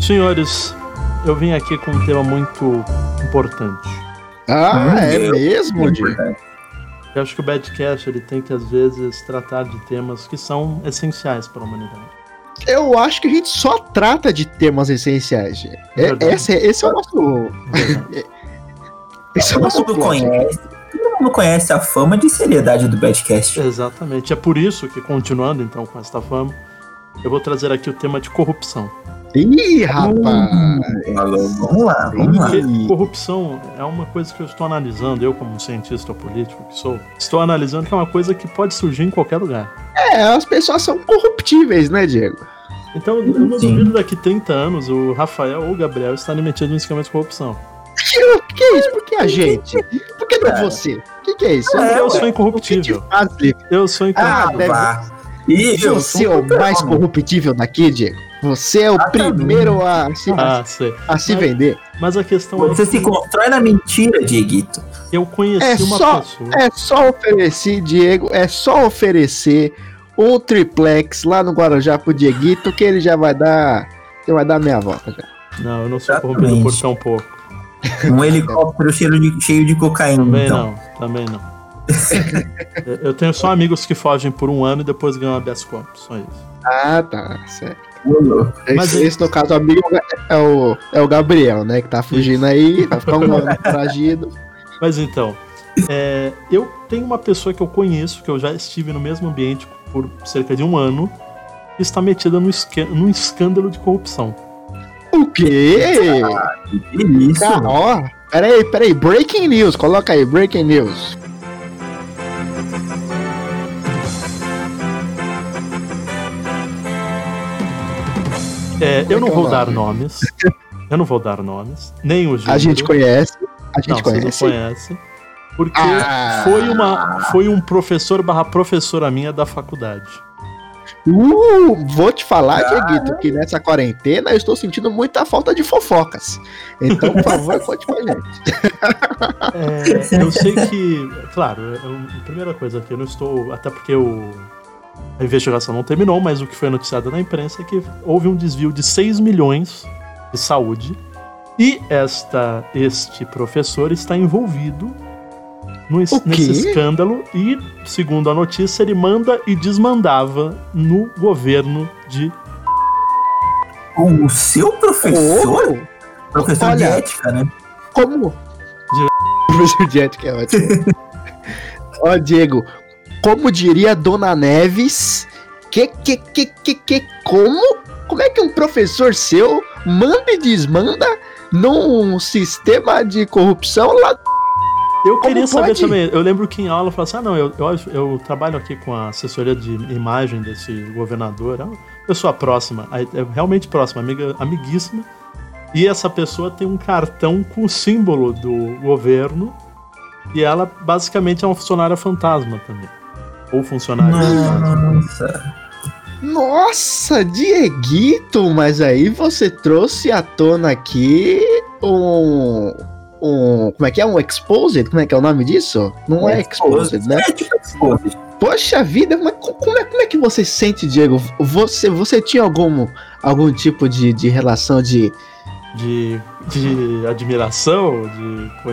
Senhores, eu vim aqui com um tema muito importante. Ah, é mesmo, Diego? Eu acho que o Badcast ele tem que, às vezes, tratar de temas que são essenciais para a humanidade. Eu acho que a gente só trata de temas essenciais. É, esse, esse é o nosso. Esse é o Todo nosso mundo conhece. Todo mundo conhece a fama de seriedade do Badcast. Exatamente. É por isso que, continuando então com esta fama, eu vou trazer aqui o tema de corrupção. Ih, rapaz! Alô, vamos lá, vamos lá. Porque corrupção é uma coisa que eu estou analisando, eu como cientista político que sou, estou analisando que é uma coisa que pode surgir em qualquer lugar. É, as pessoas são corruptíveis, né, Diego? Então, eu não duvido daqui 30 anos o Rafael ou o Gabriel estarem metidos no esquema de corrupção. Que, que é isso? Por que a gente? Por que não Cara. você? O que, que é isso? É, eu ué. sou incorruptível. Eu sou Ah, incorruptível. vá. E eu Você é sou o mais corruptível daqui, Diego. Você é o Exatamente. primeiro a se, Ah, sei. a se mas- vender. Mas a questão Você é se constrói na mentira, Dieguito. eu conheci É uma só- pessoa. É só oferecer, Diego, é só oferecer um triplex lá no Guarujá pro Dieguito que ele já vai dar. Já vai dar meia volta já. Não, eu não sou corrompido por tão pouco. Um helicóptero cheio de, cheio de cocaína, Também então. não, também não. Eu- eu tenho só amigos que fogem por um ano e depois ganham habeas corpus, só isso. Ah, tá, certo. Mas Esse, no caso, amigo é o, é o Gabriel, né? Que tá fugindo aí, um ano foragido. Mas então, é, eu tenho uma pessoa que eu conheço, que eu já estive no mesmo ambiente por cerca de um ano, que está metida no esque- num escândalo de corrupção. O quê? Que isso? Cara, ó, peraí, peraí, breaking news, coloca aí, breaking news. É, eu não que é vou dar nome? nomes. Eu não vou dar nomes. Nem o. A gente conhece, a Não, gente vocês conhece. não conhecem. Porque Ah. foi, uma, foi um professor barra professora minha da faculdade. Uh, vou te falar, Dieguito, que nessa quarentena eu estou sentindo muita falta de fofocas. Então, por favor, conte pra gente. É, eu sei que, claro, eu- a primeira coisa que eu não estou, até porque o, a investigação não terminou, mas o que foi noticiado na imprensa é que houve um desvio de 6 milhões de saúde e esta, este professor está envolvido no, nesse escândalo e, segundo a notícia, ele manda e desmandava no governo de. O seu professor? Oh, professor de olha. ética, né? como? Professor de ética é ótimo. Ó, Diego, como diria Dona Neves, que, que, que, que, que, como? Como é que um professor seu manda e desmanda num sistema de corrupção lá Eu queria saber pode? também. Eu lembro que em aula eu falava assim: ah, não, eu, eu, eu trabalho aqui com a assessoria de imagem desse governador. É uma pessoa próxima, é realmente próxima, amiga, amiguíssima. E essa pessoa tem um cartão com o símbolo do governo. E ela basicamente é uma funcionária fantasma também. Ou funcionária fantasma. Nossa. Nossa, Dieguito, mas aí você trouxe à tona aqui um. Um. Como é que é? Um exposed? Como é que é o nome disso? Não é exposed, né? É tipo exposed. Poxa vida, mas co- como é, como é que você sente, Diego? Você, você tinha algum, algum tipo de, de relação de. De, de admiração,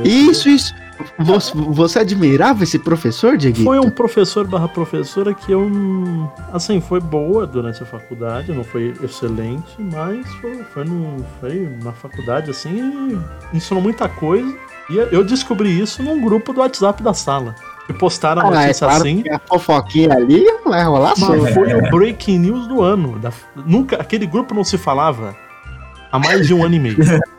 de. Isso, isso. Você, você admirava esse professor, Dieguito? Foi um professor barra professora que eu. Assim, foi boa durante a faculdade, não foi excelente, mas foi, foi, no, foi na faculdade, assim, e ensinou muita coisa. E eu descobri isso num grupo do WhatsApp da sala. E postaram a Ah, é notícia claro assim. que a fofoquinha ali vai rolar só. Mas foi o breaking news do ano. da- nunca, aquele grupo não se falava há mais de um ano e meio.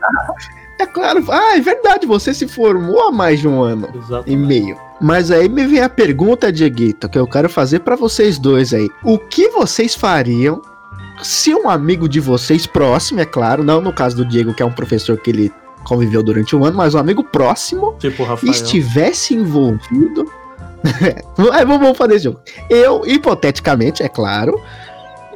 É claro. Ah, é verdade, você se formou há mais de um ano. e Exatamente. meio. Mas aí me vem a pergunta, Dieguito, que eu quero fazer pra vocês dois aí. O que vocês fariam se um amigo de vocês próximo, é claro, não no caso do Diego, que é um professor que ele conviveu durante um ano, mas um amigo próximo Tipo estivesse envolvido. É, vamos vamos fazer esse jogo. Eu, hipoteticamente, é claro,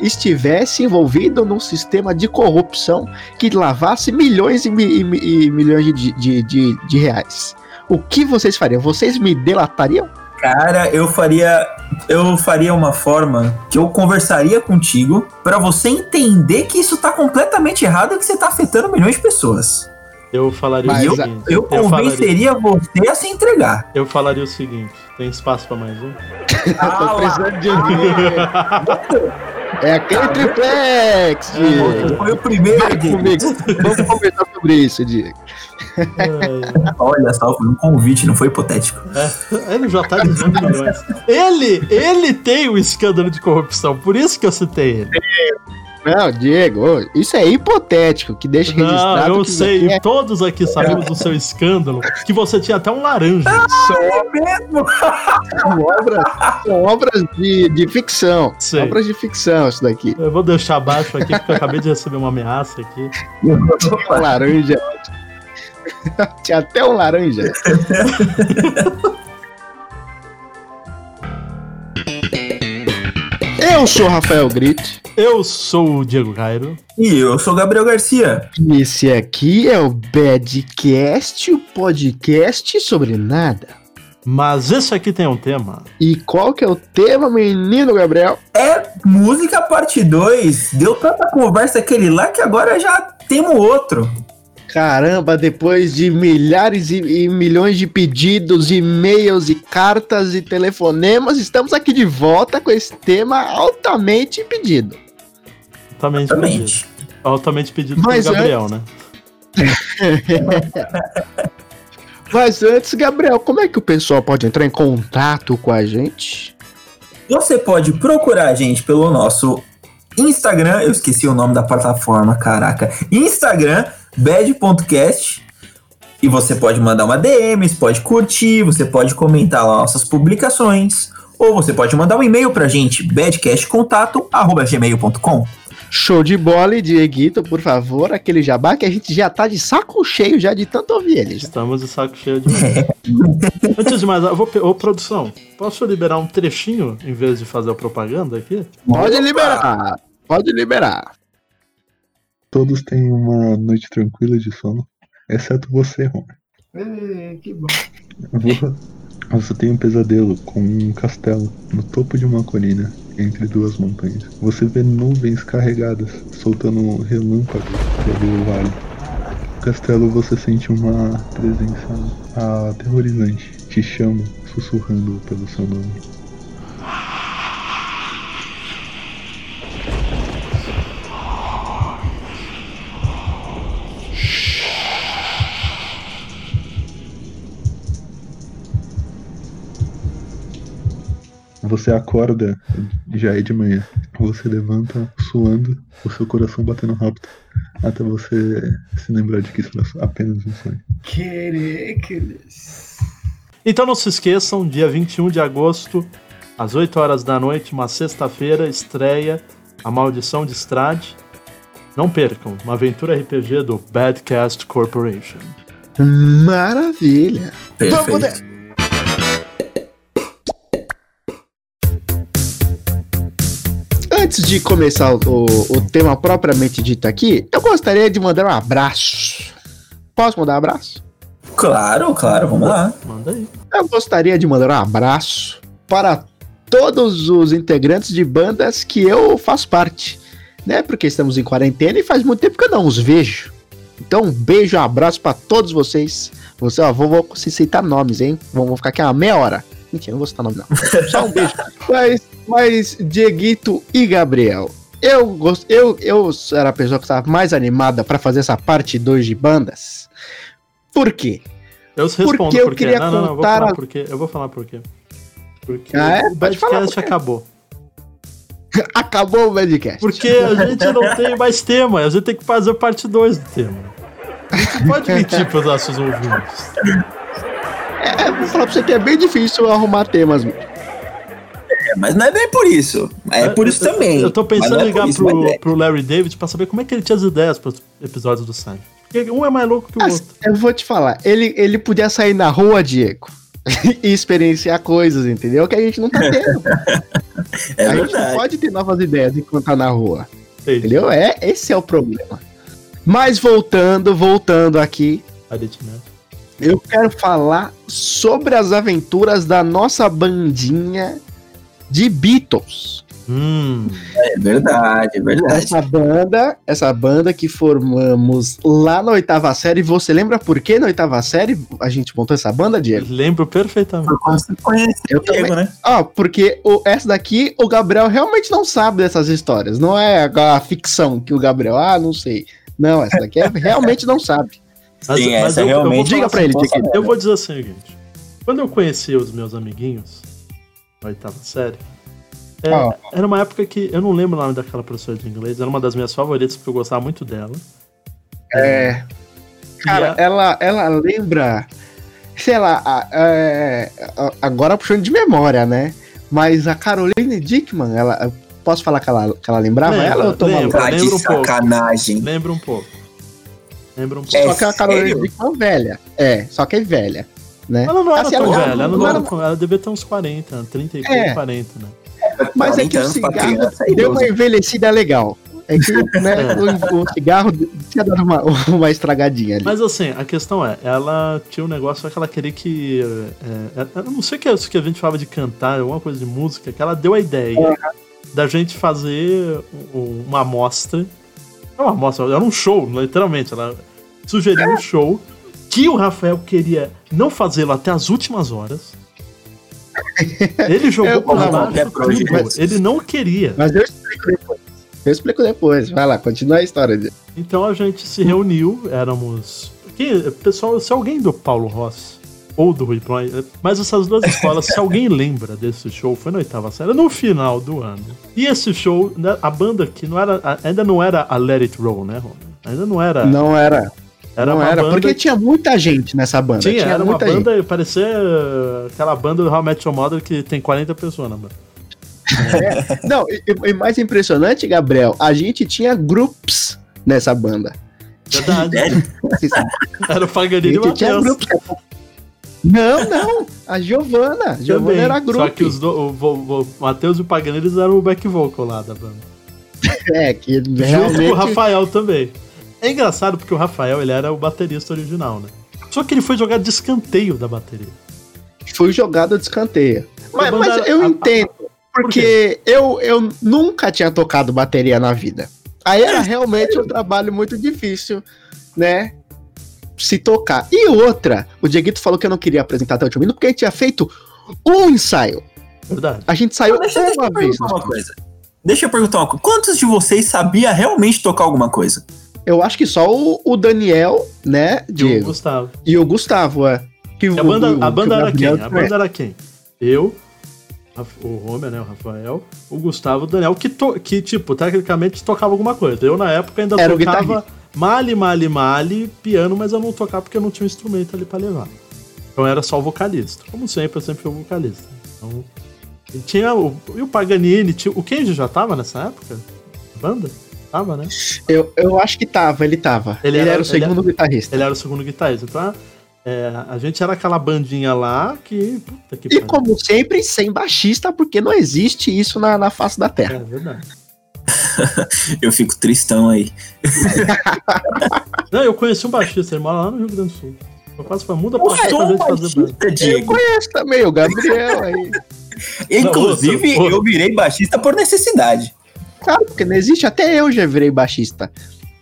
estivesse envolvido num sistema de corrupção que lavasse milhões e, mi- e mi- milhões de, de, de, de reais. O que vocês fariam? Vocês me delatariam? Cara, eu faria. Eu faria uma forma que eu conversaria contigo pra você entender que isso tá completamente errado e que você tá afetando milhões de pessoas. Eu falaria Mas o seguinte. Eu falaria, convenceria você a se entregar. eu falaria o seguinte: tem espaço pra mais um? Tô precisando de dinheiro. É aquele triplex, Diego. Foi o primeiro, Diego. Vamos conversar sobre isso, Diego. É, Olha só, foi um convite, não foi hipotético. é, ele já tá dizendo milhões. Ele, ele tem o escândalo de corrupção, por isso que eu citei ele. Não, Diego, isso é hipotético, que deixa Não, registrado eu que sei, você é todos aqui sabemos do seu escândalo, que você tinha até um laranja. É mesmo? são obras, são obras de, de ficção. Sei. Obras de ficção, isso daqui. Eu vou deixar abaixo aqui, porque eu acabei de receber uma ameaça aqui. Um laranja. Tinha até um laranja. Eu sou Rafael Grit. Eu sou o Diego Cairo. E eu sou o Gabriel Garcia. E esse aqui é o Badcast, o podcast sobre nada. Mas esse aqui tem um tema. E qual que é o tema, menino Gabriel? É música parte 2. Deu tanta conversa aquele lá que agora já temos outro. Caramba, depois de milhares e, e milhões de pedidos, e-mails e cartas e telefonemas, estamos aqui de volta com esse tema altamente pedido. Altamente pedido. Exatamente. Altamente pedido Mas pelo Gabriel, né? Mas antes, Gabriel, como é que o pessoal pode entrar em contato com a gente? Você pode procurar a gente pelo nosso Instagram. Eu esqueci o nome da plataforma, caraca. Instagram, bad.cast. E você pode mandar uma DM, você pode curtir, você pode comentar lá nossas publicações. Ou você pode mandar um e-mail pra gente, badcastcontato.gmail.com. Show de bola Dieguito, por favor, aquele jabá que a gente já tá de saco cheio já de tanto ouvir ele. já. Estamos de saco cheio de. Antes de mais, eu vou. Ô, produção, posso liberar um trechinho em vez de fazer a propaganda aqui? Pode liberar, pode liberar. Todos têm uma noite tranquila de sono, exceto você, Homer. que bom. Vo- Você tem um pesadelo com um castelo no topo de uma colina entre duas montanhas. Você vê nuvens carregadas soltando relâmpagos pelo vale. No castelo você sente uma presença aterrorizante. Te chama, sussurrando pelo seu nome. Você acorda, já é de manhã. Você levanta suando, o seu coração batendo rápido, até você se lembrar de que isso era apenas um sonho. Então não se esqueçam, dia 21 de agosto, às 8 horas da noite, uma sexta-feira, estreia A Maldição de Strade. Não percam, uma aventura RPG do Badcast Corporation. Maravilha. Vamos Perfeito. nessa. Antes de começar o, o- o tema propriamente dito aqui, eu gostaria de mandar um abraço. Posso mandar um abraço? Claro, claro, vamos lá. Manda aí. Eu gostaria de mandar um abraço para todos os integrantes de bandas que eu faço parte, né? Porque estamos em quarentena e faz muito tempo que eu não os vejo. Então, um beijo, um abraço para todos vocês. Você, ó, vou, vou citar nomes, hein? Vamos ficar aqui uma meia hora. Mentira, não vou citar nome, não. Só um beijo. mas, mas, Dieguito e Gabriel, eu, gost... eu, eu era a pessoa que estava mais animada para fazer essa parte 2 de bandas. Por quê? Eu respondo Porque eu queria Não, não, não, eu vou falar a- por quê. Eu vou falar por quê. Porque Ah, é? o quê. acabou. Acabou o podcast. Porque a gente não tem mais tema, a gente tem que fazer parte 2 do tema. A gente não pode mentir para os nossos ouvintes. É, vou falar pra você que é bem difícil arrumar temas. É, mas não é bem por isso. É por isso Eu- também. Eu tô pensando em é ligar isso, pro, é. pro Larry David pra saber como é que ele tinha as ideias pros episódios do Seinfeld. Porque um é mais louco que o Mas outro. eu vou te falar, ele, ele podia sair na rua, Diego, e experienciar coisas, entendeu? Que a gente não tá tendo. É a gente não verdade. pode ter novas ideias enquanto tá na rua. Ei, Entendeu? É, esse é o problema. Mas voltando, voltando aqui. Eu quero falar sobre as aventuras da nossa bandinha de Beatles. Hum, É verdade, é verdade. Essa banda, essa banda que formamos lá na oitava série. Você lembra por que na oitava série a gente montou essa banda, Diego? lembro perfeitamente. Por como você conhece Eu o Diego, né? Ó, porque o, essa daqui o Gabriel realmente não sabe dessas histórias. Não é a, a ficção que o Gabriel, ah, não sei. Não, essa daqui é, realmente não sabe. Sim, essa eu, eu vou realmente- Diga pra ele, Diego. Eu vou dizer assim, gente. Quando eu conheci os meus amiguinhos, na oitava série, é, Ó. era uma época que eu não lembro o nome daquela professora de inglês, era uma das minhas favoritas, porque eu gostava muito dela. É. Cara, E a- ela, ela lembra. Sei lá, a- é, a- agora puxando de memória, né? Mas a Caroline Dickman, ela. Posso falar que ela, que ela lembrava Lembra, ela? Eu tô lembra. lembra de um pouco. sacanagem. Lembra um pouco. Lembra um pouco. É Só que a Caroline sério? Dickman é velha. É, só que é velha. Né? Ela não era Assim, tão ela- velha, ela, não não era- tão- ela devia ter uns 40, 30 e É. 40, né? Mas é que 40 o cigarro é deu uma envelhecida legal. É que né, o, o cigarro tinha dado uma, uma estragadinha ali. Mas assim, a questão é, ela tinha um negócio que ela queria que. é, é, eu não sei o que é isso que a gente falava de cantar, alguma coisa de música, que ela deu a ideia da gente fazer um- uma amostra. Não uma amostra, era um show, literalmente. Ela sugeriu um show que o Rafael queria não fazê-lo até as últimas horas. Ele jogou Eu- por não, baixo é tudo. Ele não queria. Mas eu explico depois. Eu explico depois. Vai lá, continua a história dele. Então a gente se reuniu, éramos. Quem, pessoal, se alguém do Paulo Ross ou do Rui Ploy, mas essas duas escolas, se alguém lembra desse show, foi na oitava série, no final do ano. E esse show, né, a banda que não era, ainda não era a Let It Roll, né, Rony? Ainda não era. Não era. Era não uma era, banda. porque tinha muita gente nessa banda. tinha, Tinha, era uma muita gente. banda, parecia uh, aquela banda do How I Met Your Mother que tem 40 pessoas na banda. Não, e, e mais impressionante, Gabriel, a gente tinha grupos nessa banda. Verdade. Era o Paganini e tinha grupos. Não, não. A Giovana. A Giovana Também. era grupo. Só que os do, o, o, o Matheus e o Paganini eram o back vocal lá da banda. É, que Junto com o realmente. Rafael também. É engraçado porque o Rafael ele era o baterista original, né? Só que ele foi jogado de escanteio da bateria. Foi jogado de escanteio. Mas, mas era- eu a- entendo. Porque eu, eu nunca tinha tocado bateria na vida. Aí era realmente um trabalho muito difícil, né? Se tocar. E outra, o Dieguito falou que eu não queria apresentar até o último minuto, porque a gente tinha feito um ensaio. Verdade. A gente saiu Deixa, deixa uma eu vez. perguntar uma coisa. Deixa eu perguntar uma coisa. Quantos de vocês sabia realmente tocar alguma coisa? Eu acho que só o, o Daniel, né, E o Diego? Gustavo. E o Gustavo, é. Que a banda, o- a banda era quem? A banda era quem? Eu, o Homer, né? O Rafael, o Gustavo, o Daniel, que, to, que tipo, tecnicamente tocava alguma coisa. Eu, na época, ainda Era tocava male, male, male, piano, mas eu não tocava porque eu não tinha um instrumento ali pra levar. Então era só o vocalista. Como sempre, eu sempre fui o vocalista. Então, e tinha o, e o Paganini, tinha, o Kenji já tava nessa época? Banda? Tava, né? Eu, eu acho que tava, ele tava. Ele Ele, era- era, o segundo guitarrista. Ele era o segundo guitarrista. Então, é, a gente era aquela bandinha lá que. Puta que E pariu. como sempre, sem baixista, porque não existe isso na, na face da Terra. É verdade. Eu fico tristão aí. Não, eu conheci um baixista, ele mora lá no Rio Grande do Sul. Eu quase falei, muda pra pra fazer banda. baixista, Eu Diego. conheço também o Gabriel aí. Inclusive, Não, ouça, eu virei baixista por necessidade. Claro, porque não existe, até eu já virei baixista.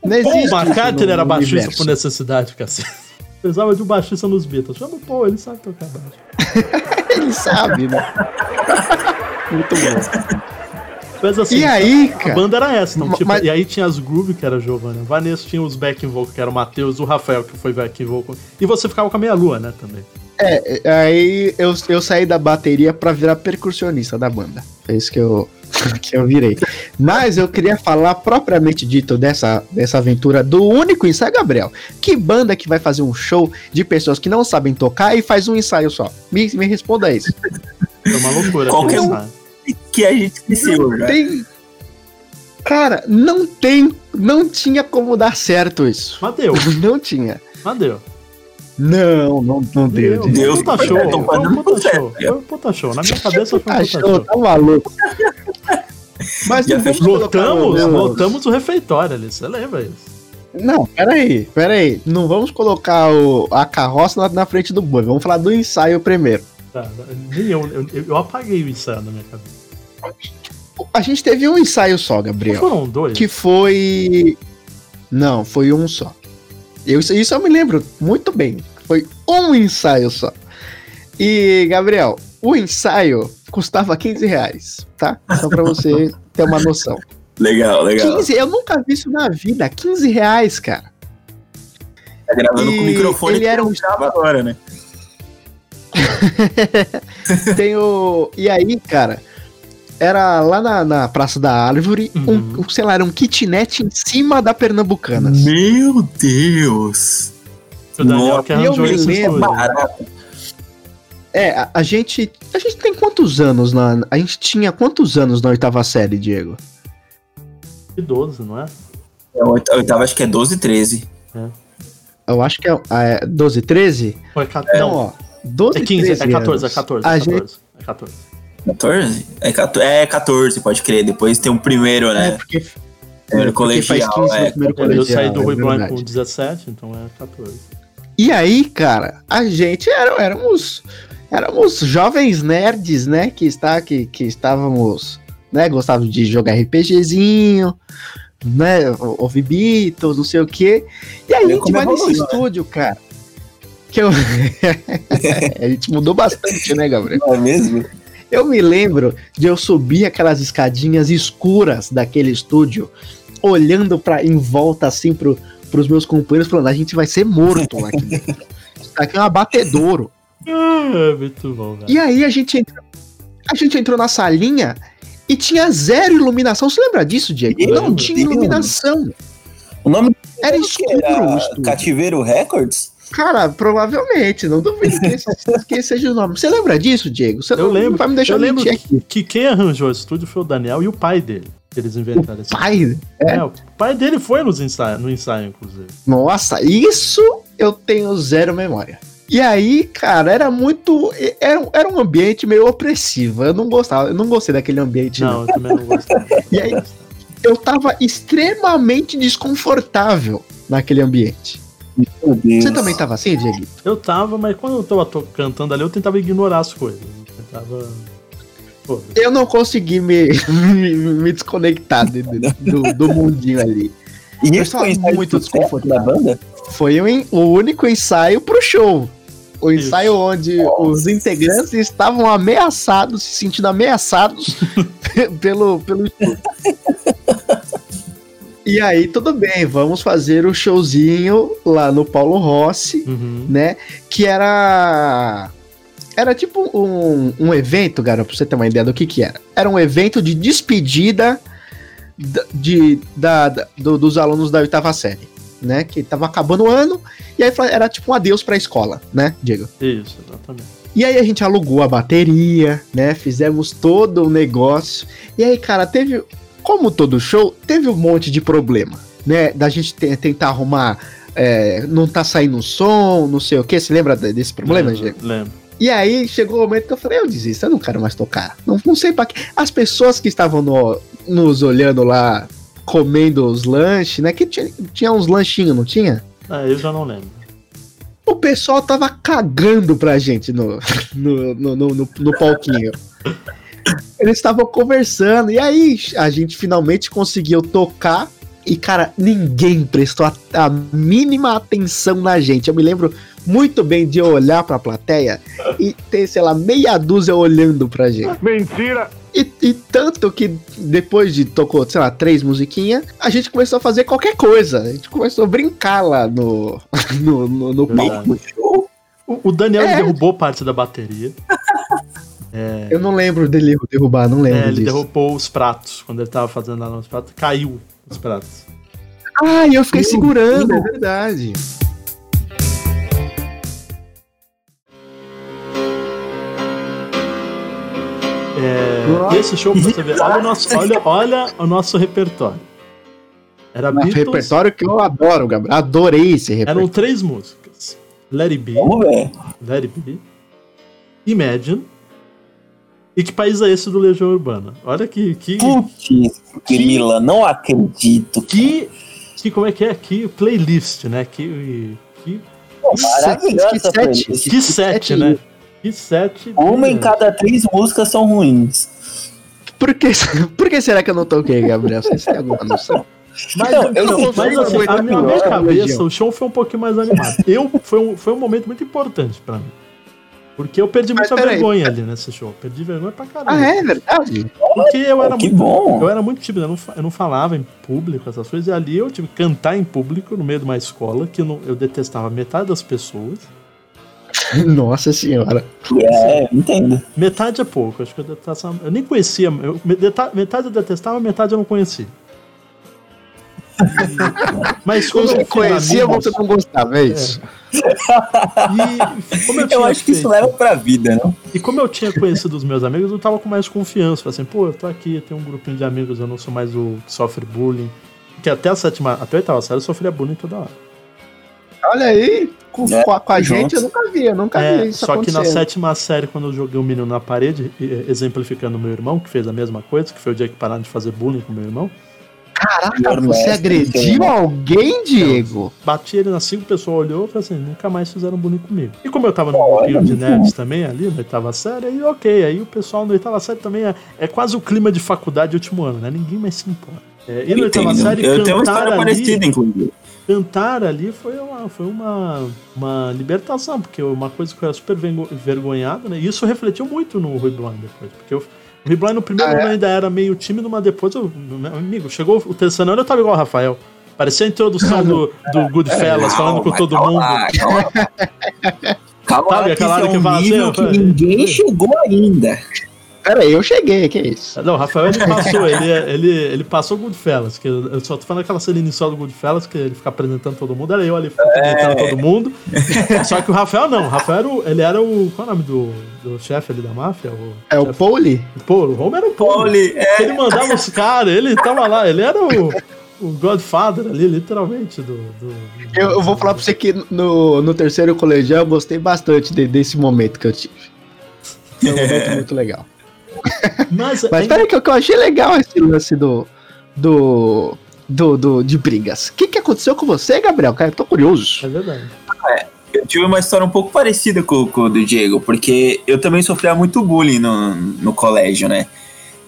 Não existe. McCartney no era baixista universo. por necessidade, cacete. Precisava de um baixista nos Beatles. Chama o Paul, ele sabe tocar baixo. Ele sabe, né? Muito bom. Mas assim, E aí, a cara? banda era essa. Ma- tipo, mas- E aí tinha as Groove, que era a Giovanna. Vanessa tinha os backing vocal, que era o Matheus, o Rafael, que foi backing vocal. E você ficava com a meia-lua, né, também. É, aí eu, eu saí da bateria pra virar percussionista da banda. Foi isso que eu, que eu virei. Mas eu queria falar propriamente dito dessa, dessa aventura do único ensaio, Gabriel. Que banda que vai fazer um show de pessoas que não sabem tocar e faz um ensaio só? Me, me responda isso. Foi uma loucura. Qualquer um. ensaio. Que a gente esqueceu já. Tem. Cara, não tem. Não tinha como dar certo isso. Mas deu, Não tinha. mas deu. Não, não, não deu. Deu, Deus, foi um puta foi show. certo, Foi um puta show. Foi um puta show. Na minha cabeça foi um Tá puta show, show. tá maluco. Mas Lotamos, lotamos o refeitório ali, você lembra isso? Não, peraí, peraí. Não vamos colocar o, a carroça na, na frente do boi. Vamos falar do ensaio primeiro. Tá, nem eu, eu, eu apaguei o ensaio na minha cabeça. A gente teve um ensaio só, Gabriel. foram dois? Que foi. Não, foi um só. Eu, isso eu me lembro muito bem. Foi um ensaio só. E, Gabriel, o ensaio custava 15 reais, tá? Só pra você ter uma noção. Legal, legal. 15, eu nunca vi isso na vida. 15 reais, cara. Tá gravando com o E microfone ele era um- grava agora, né? Tem o. E aí, cara, era lá na, na Praça da Árvore, Uhum. um, sei lá, era um kitnet em cima da Pernambucanas. Meu Deus! O Daniel Nossa, que eu arranjou me esse lembro. estúdio. Barato. É, a, a gente. A gente tem quantos anos na. A gente tinha quantos anos na oitava série, Diego? Que 12, não é? É, a oitava acho que é 12, 13. Eu acho que é, é 12, 13? Ou é 14? Não, ó. 12, é 15, é 13 14, é anos. 14, A é gente- 14. É 14. 14? É, 14? é 14, pode crer. Depois tem o primeiro, É, né? porque, Primeiro porque faz colegial, 15 é. no primeiro Eu colegial. saí do é Rui Blanc com 17, então é 14. E aí, cara, a gente era, éramos éramos jovens nerds, né, que está que, que estávamos, né, gostávamos de jogar RPGzinho, né, ou- ouvir Beatles, não sei o quê. E aí a gente vai nesse né? estúdio, cara. Que eu a gente mudou bastante, né, Gabriel? Não é mesmo? Eu me lembro de eu subir aquelas escadinhas escuras daquele estúdio, olhando para em volta assim pro, pros meus companheiros, falando: a gente vai ser morto lá aqui. dentro. Isso aqui é um abatedouro. Ah, muito bom, velho. E aí a gente entrou, a gente entrou na salinha e tinha zero iluminação. Você lembra disso, Diego? Eu Não tinha iluminação. O nome Era escuro o era. Cativeiro Records? Cara, provavelmente, não duvido que esse, que esse seja o nome. Você lembra disso, Diego? Você Eu não, lembro, não vai me deixar eu lembro aqui. Que quem arranjou o estúdio foi o Daniel e o pai dele. Que Eles inventaram esse Pai, É, o pai dele foi nos ensaio, no ensaio, inclusive. Nossa, isso eu tenho zero memória. E aí, cara, era muito. Era, era um ambiente meio opressivo. Eu não gostava, eu não gostei daquele ambiente. Não. Não, eu também não gostava. E aí? Eu tava extremamente desconfortável naquele ambiente. Você também tava assim, Diego? Eu tava, mas quando eu tava cantando ali, eu tentava ignorar as coisas. Eu tentava. Eu não consegui me, me, me desconectar de- de- do, do mundinho ali. E Eu foi muito sucesso da banda? Foi o, en- o único ensaio pro show. O Isso. ensaio onde os integrantes estavam ameaçados, se sentindo ameaçados pelo, pelo estúdio. E aí, tudo bem, vamos fazer o showzinho lá no Paulo Rossi, uhum. né? Que era. Era tipo um, um evento, garoto, pra você ter uma ideia do que que era. Era um evento de despedida da- de, da, da- do- dos alunos da oitava série, né? Que tava acabando o ano, e aí era tipo um adeus pra escola, né, Diego? Isso, exatamente. E aí a gente alugou a bateria, né? Fizemos todo o negócio. E aí, cara, teve. Como todo show, teve um monte de problema, né? Da gente te- tentar arrumar. é, não tá saindo som, não sei o que. Você lembra de- desse problema, lembro, Diego? Lembro. E aí chegou o momento que eu falei, eu desisto, eu não quero mais tocar. Não, não sei pra quê. As pessoas que estavam no- nos olhando lá, comendo os lanches, né? Que tinha, tinha uns lanchinhos, não tinha? Ah, eu já não lembro. O pessoal tava cagando pra gente no, no, no, no, no- palquinho. Eles estavam conversando, e aí a gente finalmente conseguiu tocar. E, cara, ninguém prestou a, a mínima atenção na gente. Eu me lembro muito bem de eu olhar pra plateia e ter, sei lá, meia dúzia olhando pra gente. Mentira! E, e tanto que depois de tocou, sei lá, três musiquinhas, a gente começou a fazer qualquer coisa. A gente começou a brincar lá no, no, no, no palco. O, o Daniel É. derrubou parte da bateria. Eu não lembro dele derrubar, não lembro É, ele disso. derrubou os pratos. Quando ele tava fazendo lá nos pratos, caiu os pratos. Ah, e eu fiquei segurando, é verdade. É, esse show, pra você ver, olha o nosso, olha, olha o nosso repertório. Era Um Beatles, repertório que eu adoro, Gabriel. Adorei esse eram repertório. três músicas. Let It Be. Let It Be, Imagine e Que País é Esse do Legião Urbana. Olha que, que, Putz, Grila, não acredito. que Que como é que é? Que playlist, né? Que. Que, que essa sete. que set, né? Que set. Uma em cada três músicas são ruins. Por que, por que será que eu não toquei, Gabriel? Vocês têm alguma noção? Mas, Não, eu não, não mas assim, a minha, pior, cabeça, região. o show foi um pouquinho mais animado. Eu, foi, um, foi um momento muito importante pra mim. Porque eu perdi Mas muita vergonha ali nesse show. Perdi vergonha pra caramba. Ah, é verdade? Porque eu era que muito. bom. Eu era muito tímido, eu não, eu não falava em público, essas coisas, e ali eu tive que cantar em público no meio de uma escola que eu, não- eu detestava metade das pessoas. Nossa senhora. É, entendo. Metade é pouco, acho que eu detestava. Eu nem conhecia. Eu, meta- metade eu detestava, metade eu não conhecia. Mas como Você eu conhecia, você não gostava, é isso? E como eu, Eu, acho que isso feito- leva pra vida, não? E como eu tinha conhecido os meus amigos, eu tava com mais confiança. Falei assim, pô, eu tô aqui, eu tenho um grupinho de amigos, eu não sou mais o que sofre bullying. Porque até a sétima, até a oitava série eu sofria bullying toda hora. Olha aí, com, É, com a, com a gente eu nunca vi, eu nunca vi É, isso só que na sétima série, quando eu joguei o menino na parede, exemplificando o meu irmão, que fez a mesma coisa, que foi o dia que pararam de fazer bullying com o meu irmão, Caraca, você agrediu alguém, Diego? bati ele nas cinco pessoas, olhou e falou assim, nunca mais fizeram bullying comigo. E como eu tava no grupinho de nerds também, ali, na oitava série, aí ok, aí o pessoal na oitava série também é, é quase o clima de faculdade último ano, né? Ninguém mais se importa. É, e na oitava série, Eu tenho uma história ali- parecida, inclusive. Cantar ali foi uma, foi uma, uma libertação, porque uma coisa que eu era super vergo- envergonhado, né? E isso refletiu muito no Rui Blind depois, porque eu, o Rui Blind no primeiro Ah, é? ano ainda era meio tímido, mas depois, eu, meu amigo, chegou o terceiro ano eu tava igual o Rafael. Parecia a introdução do, do Goodfellas, falando com Calma, todo calma mundo. lá, Calma, calma Sabe aquela hora é que um fala assim, que ninguém chegou ainda. Pera aí, eu cheguei, que isso? Não, o Rafael ele passou, ele, ele, ele passou o Goodfellas, que eu eu só tô falando aquela cena inicial do Goodfellas, que ele fica apresentando todo mundo, era eu ali apresentando todo mundo. Só que o Rafael não, o Rafael era o, ele era o. Qual é o nome do, do chefe ali da máfia? O, É o Poli? Pô, o Homer era o Paul. Oli, é, Ele mandava os caras, ele tava lá, ele era o, o Godfather ali, literalmente, do. do- Eu, eu vou falar pra você que no, no terceiro colegial eu gostei bastante de- desse momento que eu tive. Foi um momento muito legal. Mas, Mas é, peraí, que, eu- que eu achei legal esse lance do. do. do, do- de brigas. O que, que aconteceu com você, Gabriel? Cara, eu tô curioso. é verdade. eu tive uma história um pouco parecida com, com o do Diego, porque eu também sofria muito bullying no, no colégio, né?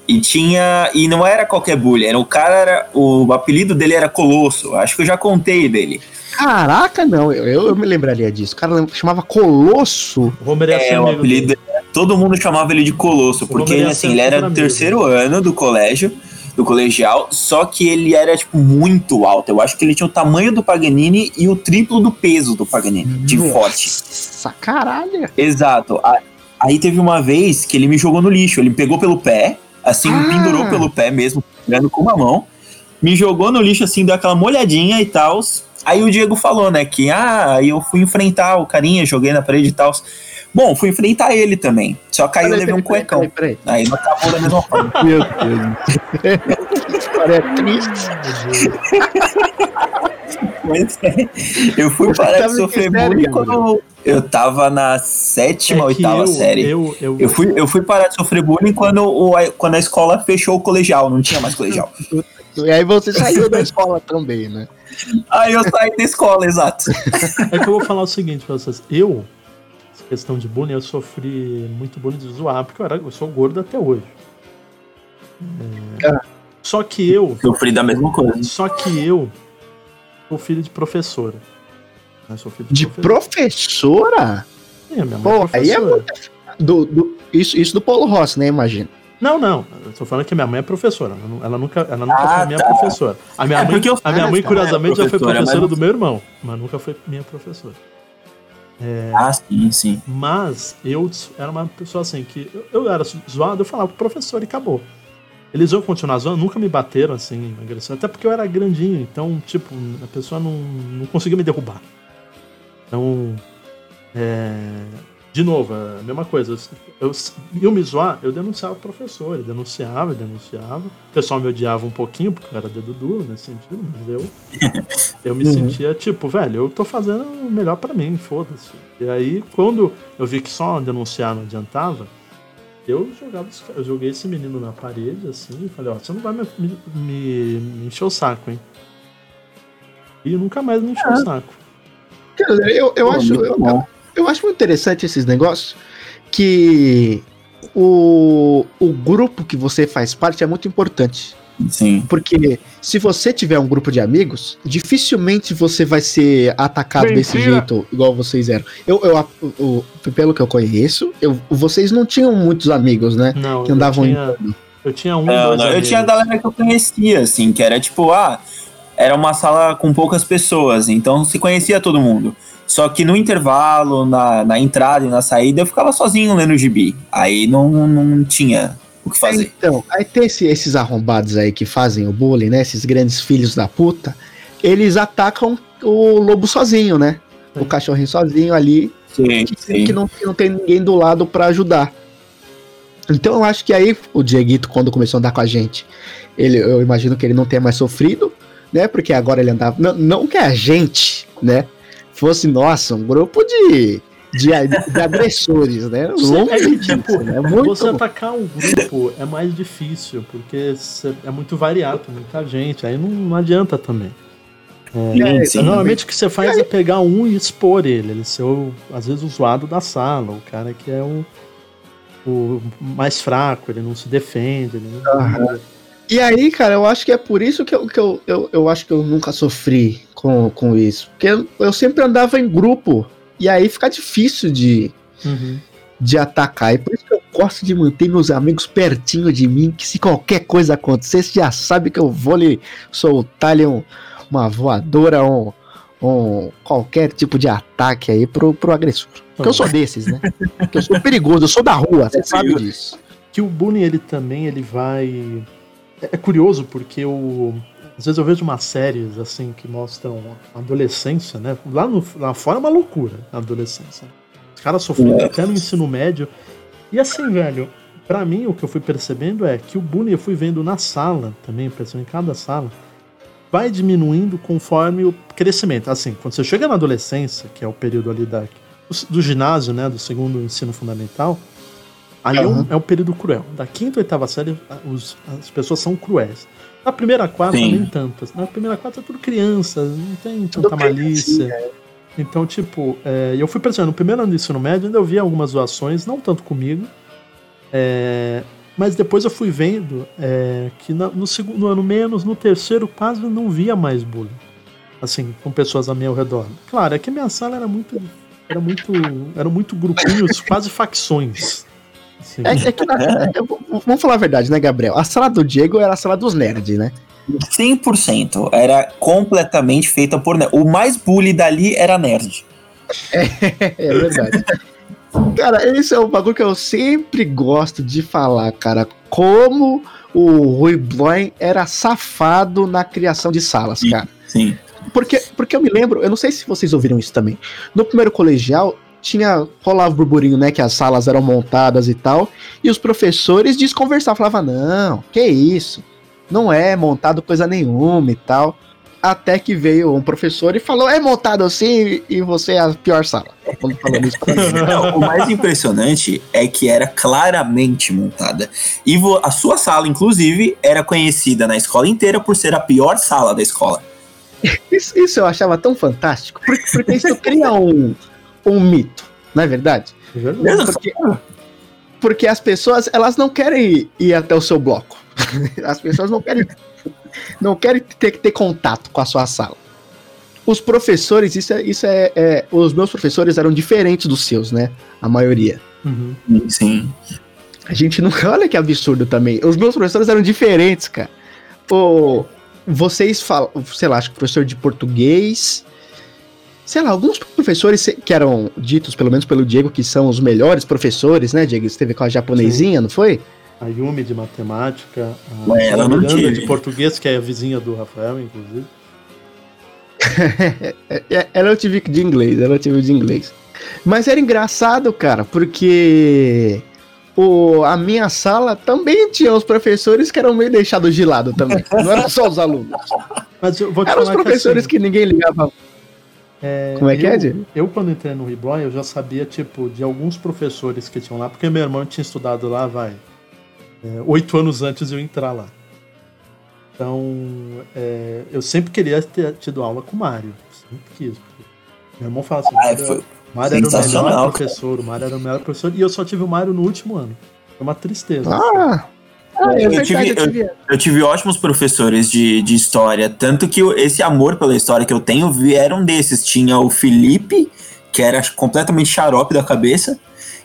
E tinha. E não era qualquer bullying, era o cara, era, o apelido dele era Colosso. Acho que eu já contei dele. Caraca, não, eu, eu, eu me lembraria disso. O cara chamava Colosso. O Homer ser É, o apelido. dele. Todo mundo chamava ele de Colosso, porque ia assim, ele era do terceiro ano do colégio, do colegial, só que ele era, tipo, muito alto. Eu acho que ele tinha o tamanho do Paganini e o triplo do peso do Paganini, de forte. Nossa, caralho. Exato. Aí teve uma vez que ele me jogou no lixo. Ele me pegou pelo pé, assim, me Ah. pendurou pelo pé mesmo, pegando com uma mão. Me jogou no lixo, assim, deu aquela molhadinha e tal. Aí o Diego falou, né, que, ah, eu fui enfrentar o carinha, joguei na parede e tal. Bom, fui enfrentar ele também. Só que aí eu Peraí, levei um cuecão. Peraí, peraí. Aí não acabou da mesma forma. Meu Deus. que história triste. É, eu fui parar de sofrer bullying quando eu tava na sétima, É oitava eu, série. Eu, eu, Eu fui, eu fui parar de sofrer bullying quando, o, quando a escola fechou o colegial, não tinha mais colegial. E aí você saiu da escola também, né? Aí eu saí da escola, exato. É que eu vou falar o seguinte pra vocês. Eu, questão de bullying, eu sofri muito bullying de zoar, porque eu, era, eu sou gordo até hoje. É, Ah. Só que eu, Sofri da mesma coisa. só que eu sou filho de professora. Eu sou filho De professora? Sim, minha mãe Pô, é aí é professora. Do, do- isso, isso do Polo Rossi, né? Imagino. Não, não. Eu tô falando que minha mãe é professora. Ela, nunca, ela nunca Ah, foi minha tá. professora. A minha É, mãe, eu- a minha mãe tá, curiosamente, já foi professora, professora mas- do meu irmão, mas nunca foi minha professora. Ah, sim, sim. Mas eu era uma pessoa assim, que eu, eu era zoado, eu falava pro professor e acabou. Eles iam continuar zoando, nunca me bateram assim, agressão, até porque eu era grandinho, então, tipo, a pessoa não, não conseguia me derrubar. Então, é, de novo, é a mesma coisa. Eu, eu me zoar, eu denunciava o professor, ele denunciava, eu denunciava. O pessoal me odiava um pouquinho, porque eu era dedo duro nesse sentido, mas eu, eu me Uhum. sentia tipo, velho, eu tô fazendo o melhor pra mim, foda-se. E aí, quando eu vi que só denunciar não adiantava, eu jogava, eu joguei esse menino na parede, assim, e falei, ó, você não vai me, me, me- me encher o saco, hein? E nunca mais me encheu o saco. Cara, eu, eu, Pô, acho, eu. Eu acho muito interessante esses negócios que o, o grupo que você faz parte é muito importante. Sim. Porque se você tiver um grupo de amigos, dificilmente você vai ser atacado desse Mentira. jeito, igual vocês eram. Eu, eu, o- pelo que eu conheço, eu, vocês não tinham muitos amigos, né? Não, Que andavam eu em tinha, eu tinha um, Não, dois não, eu tinha a galera que eu conhecia, assim, que era tipo, ah, era uma sala com poucas pessoas, então se conhecia todo mundo. Só que no intervalo, na, na entrada e na saída, eu ficava sozinho lendo gibi. Aí não, não tinha o que fazer. Então, aí tem esse- esses arrombados aí que fazem o bullying, né? Esses grandes filhos da puta, eles atacam o lobo sozinho, né? O cachorrinho sozinho ali, Sim, que, sim. que não, que não tem ninguém do lado pra ajudar. Então eu acho que aí o Dieguito, quando começou a andar com a gente, ele, eu imagino que ele não tenha mais sofrido, né? Porque agora ele andava. Não, não que a gente, né? Fosse, nossa, um grupo de, de, de agressores, né? Longe É tipo, né? Muito Você atacar um grupo é mais difícil, porque é muito variado, tem muita gente, aí não, não adianta também. É, Sim, sim. Normalmente o que você faz é pegar um e expor ele, ele ser, o, às vezes, o zoado da sala, o cara que é o, o mais fraco, ele não se defende. Ele não... Aham. E aí, cara, eu acho que é por isso que eu, que eu, eu, eu acho que eu nunca sofri com, com isso. Porque eu, eu sempre andava em grupo. E aí fica difícil de, Uhum. de atacar. E por isso que eu gosto de manter meus amigos pertinho de mim. Que se qualquer coisa acontecer, você já sabe que eu vou lhe soltar-lhe um, uma voadora, um, um qualquer tipo de ataque aí pro, pro agressor. Porque eu sou desses, né? Porque eu sou perigoso, eu sou da rua, você sabe disso. que o bullying ele também ele vai é curioso porque o às vezes eu vejo umas séries assim que mostram a adolescência, né? Lá, no, lá fora é uma loucura a adolescência. Os caras sofrendo É. até no ensino médio. E assim, velho, pra mim o que eu fui percebendo é que o bullying eu fui vendo na sala também, percebendo em cada sala, vai diminuindo conforme o crescimento. Assim, quando você chega na adolescência, que é o período ali da, do, do ginásio, né, do segundo ensino fundamental, ali é, um, Aham. é um período cruel. Da quinta ou oitava série, os- as pessoas são cruéis. Na primeira quarta, Sim. nem tantas. Na primeira quarta é tudo criança, não tem Tudo tanta malícia. Então, tipo, é, eu fui percebendo, no primeiro ano do ensino médio, ainda eu via algumas zoações, não tanto comigo, é, mas depois eu fui vendo é, que na- no segundo ano menos, no terceiro quase não via mais bullying. Assim, com pessoas a meu redor. Claro, é que minha sala era muito. Era muito. Eram muito grupinhos, quase facções. É, é que na- é, vamos falar a verdade, né, Gabriel? A sala do Diego era a sala dos nerds, né? 100% era completamente feita por nerd. O mais bully dali era nerd. É verdade. cara, esse é um bagulho que eu sempre gosto de falar, cara. Como o Rui Bloin era safado na criação de salas, Sim. cara. Sim. Porque, porque eu me lembro, eu não sei se vocês ouviram isso também. No primeiro colegial, tinha. rolava o burburinho, né? Que as salas eram montadas e tal. E os professores desconversavam, falavam, não, que isso? Não é montado coisa nenhuma e tal. Até que veio um professor e falou, é montado assim e você é a pior sala. Não, o mais impressionante é que era claramente montada. E a sua sala, inclusive, era conhecida na escola inteira por ser a pior sala da escola. Isso, isso eu achava tão fantástico. Porque, porque isso cria um, um mito, não é verdade? é verdade. Porque, porque as pessoas, elas não querem ir, ir até o seu bloco. As pessoas não querem, não querem ter que ter contato com a sua sala. Os professores, isso é, isso é, é- Os meus professores eram diferentes dos seus, né? A maioria. Uhum. Sim. A gente nunca. Olha que absurdo também. Os meus professores eram diferentes, cara. O, vocês falam, sei lá, acho que professor de português. Sei lá, alguns professores que eram ditos, pelo menos pelo Diego, que são os melhores professores, né, Diego? Você teve com a japonesinha, não foi? A Yumi de matemática, a Ué, ela não Miranda tive. de português, que é a vizinha do Rafael, inclusive. É, é, Ela eu tive de inglês, ela eu tive de inglês. Mas era engraçado, cara, porque o, a minha sala também tinha os professores que eram meio deixados de lado também. Não eram só os alunos. Mas eu vou te Eram os falar que, professores assim, que ninguém ligava. É, Como é que eu, é, Diego? Eu, quando entrei no Rebloy, eu já sabia, tipo, de alguns professores que tinham lá, porque meu irmão tinha estudado lá, vai, é, oito anos antes de eu entrar lá. Então, é, eu sempre queria ter tido aula com o Mário. Sempre quis. Meu irmão fala assim: Ah, Mário, foi Mário era o melhor cara. professor, o Mário era o melhor professor, e eu só tive o Mário no último ano. Foi uma tristeza. Ah, ah é Eu verdade, tive- eu tive- Eu tive ótimos professores de, de história, tanto que esse amor pela história que eu tenho vieram desses. Tinha o Felipe, que era completamente xarope da cabeça,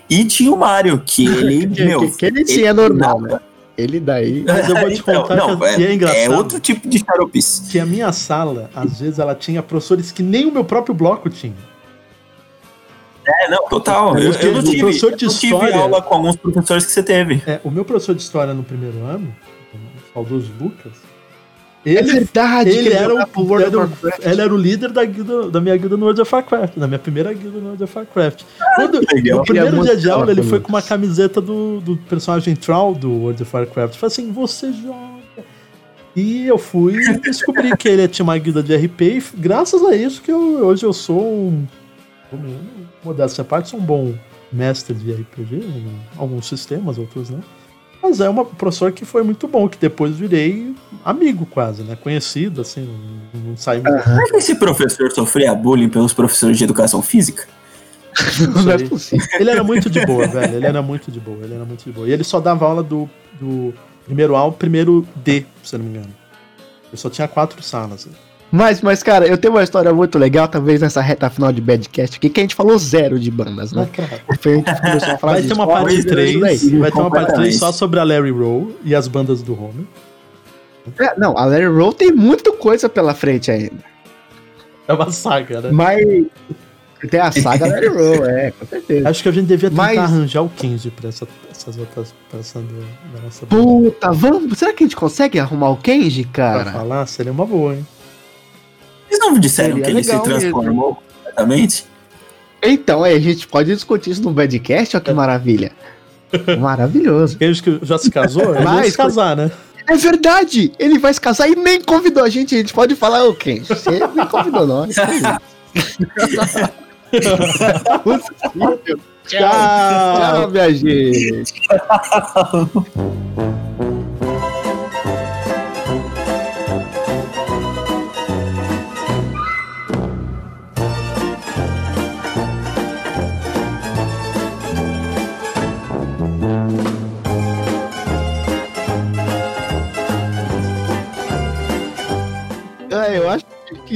e tinha o Mário, que ele, que, meu... que, que ele sim é normal, né? Ele daí. Mas eu vou te Então, contar não, que e é é, engraçado. é outro tipo de xaropice. que a minha sala, às vezes, ela tinha professores que nem o meu próprio bloco tinha. É, não, total. Eu, eu não tive, professor de eu tive história- aula com alguns professores que você teve. É, o meu professor de história no primeiro ano, o saudoso Lucas, É ele, verdade. ele, era jogava o, World era o- of Warcraft. ele era o líder da, guilda, da minha guilda no World of Warcraft, da minha primeira guilda no World of Warcraft. Quando, que legal. no primeiro dia de aula, ele foi com uma camiseta do, do personagem Troll do World of Warcraft. Falei assim, você joga. E eu fui e descobri que ele tinha uma guilda de RP e graças a isso que eu- hoje eu sou um... Modéstia à parte, sou um bom mestre de RPG, em alguns sistemas, outros não. Mas é uma professor que foi muito bom, que depois virei amigo quase, né? Conhecido, assim, não, não saímos. Será que esse professor sofria bullying pelos professores de educação física? Não é possível. Ele era muito de boa, velho. Ele era muito de boa, ele era muito de boa. E ele só dava aula do, do primeiro A ao primeiro D, se não me engano. Eu só tinha quatro salas. Mas, mas, cara, eu tenho uma história muito legal, talvez nessa reta final de Badcast aqui, que a gente falou zero de bandas, né? Cara, Foi a gente começou a falar vai de ter uma parte isso 3, daí. vai ter uma parte 3 Completamente. só sobre a Larry Rowe e as bandas do Homer. É, não, a Larry Roll tem muita coisa pela frente ainda. É uma saga, né? Mas tem a saga Larry Roll, é, com certeza. Acho que a gente devia tentar Mas- arranjar o Kenji pra essa, essas outras. pra essa do- da nossa banda. Puta, vamos. Será que a gente consegue arrumar o Kenji, Pra cara? falar, seria uma boa, hein? Vocês não disseram Seria que ele se transformou completamente? Então, é, a gente pode discutir isso no Badcast, ó que maravilha. Maravilhoso. Que já se casou, ele vai se casar, né? É verdade! Ele vai se casar e nem convidou a gente. A gente pode falar, ô Kenji, você nem convidou nós. Tchau, Tchau, minha gente. É,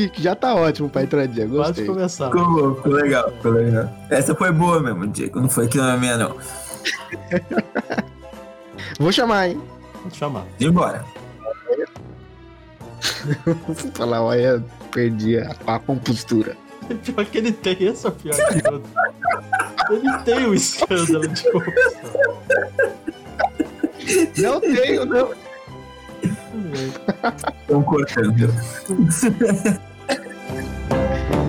que, que já tá ótimo pra entradinha. Pode Gostei. começar. Ficou, ficou legal, ficou legal. Essa foi boa mesmo, Diego. Não foi que não é minha, não. Vou chamar, hein? Vou te chamar. E embora. Vou falar, olha, perdi a, a compostura. Pior que ele tem essa pior que. Ele tem o escândalo de corrupção. Não tenho, não. Estão cortando. Música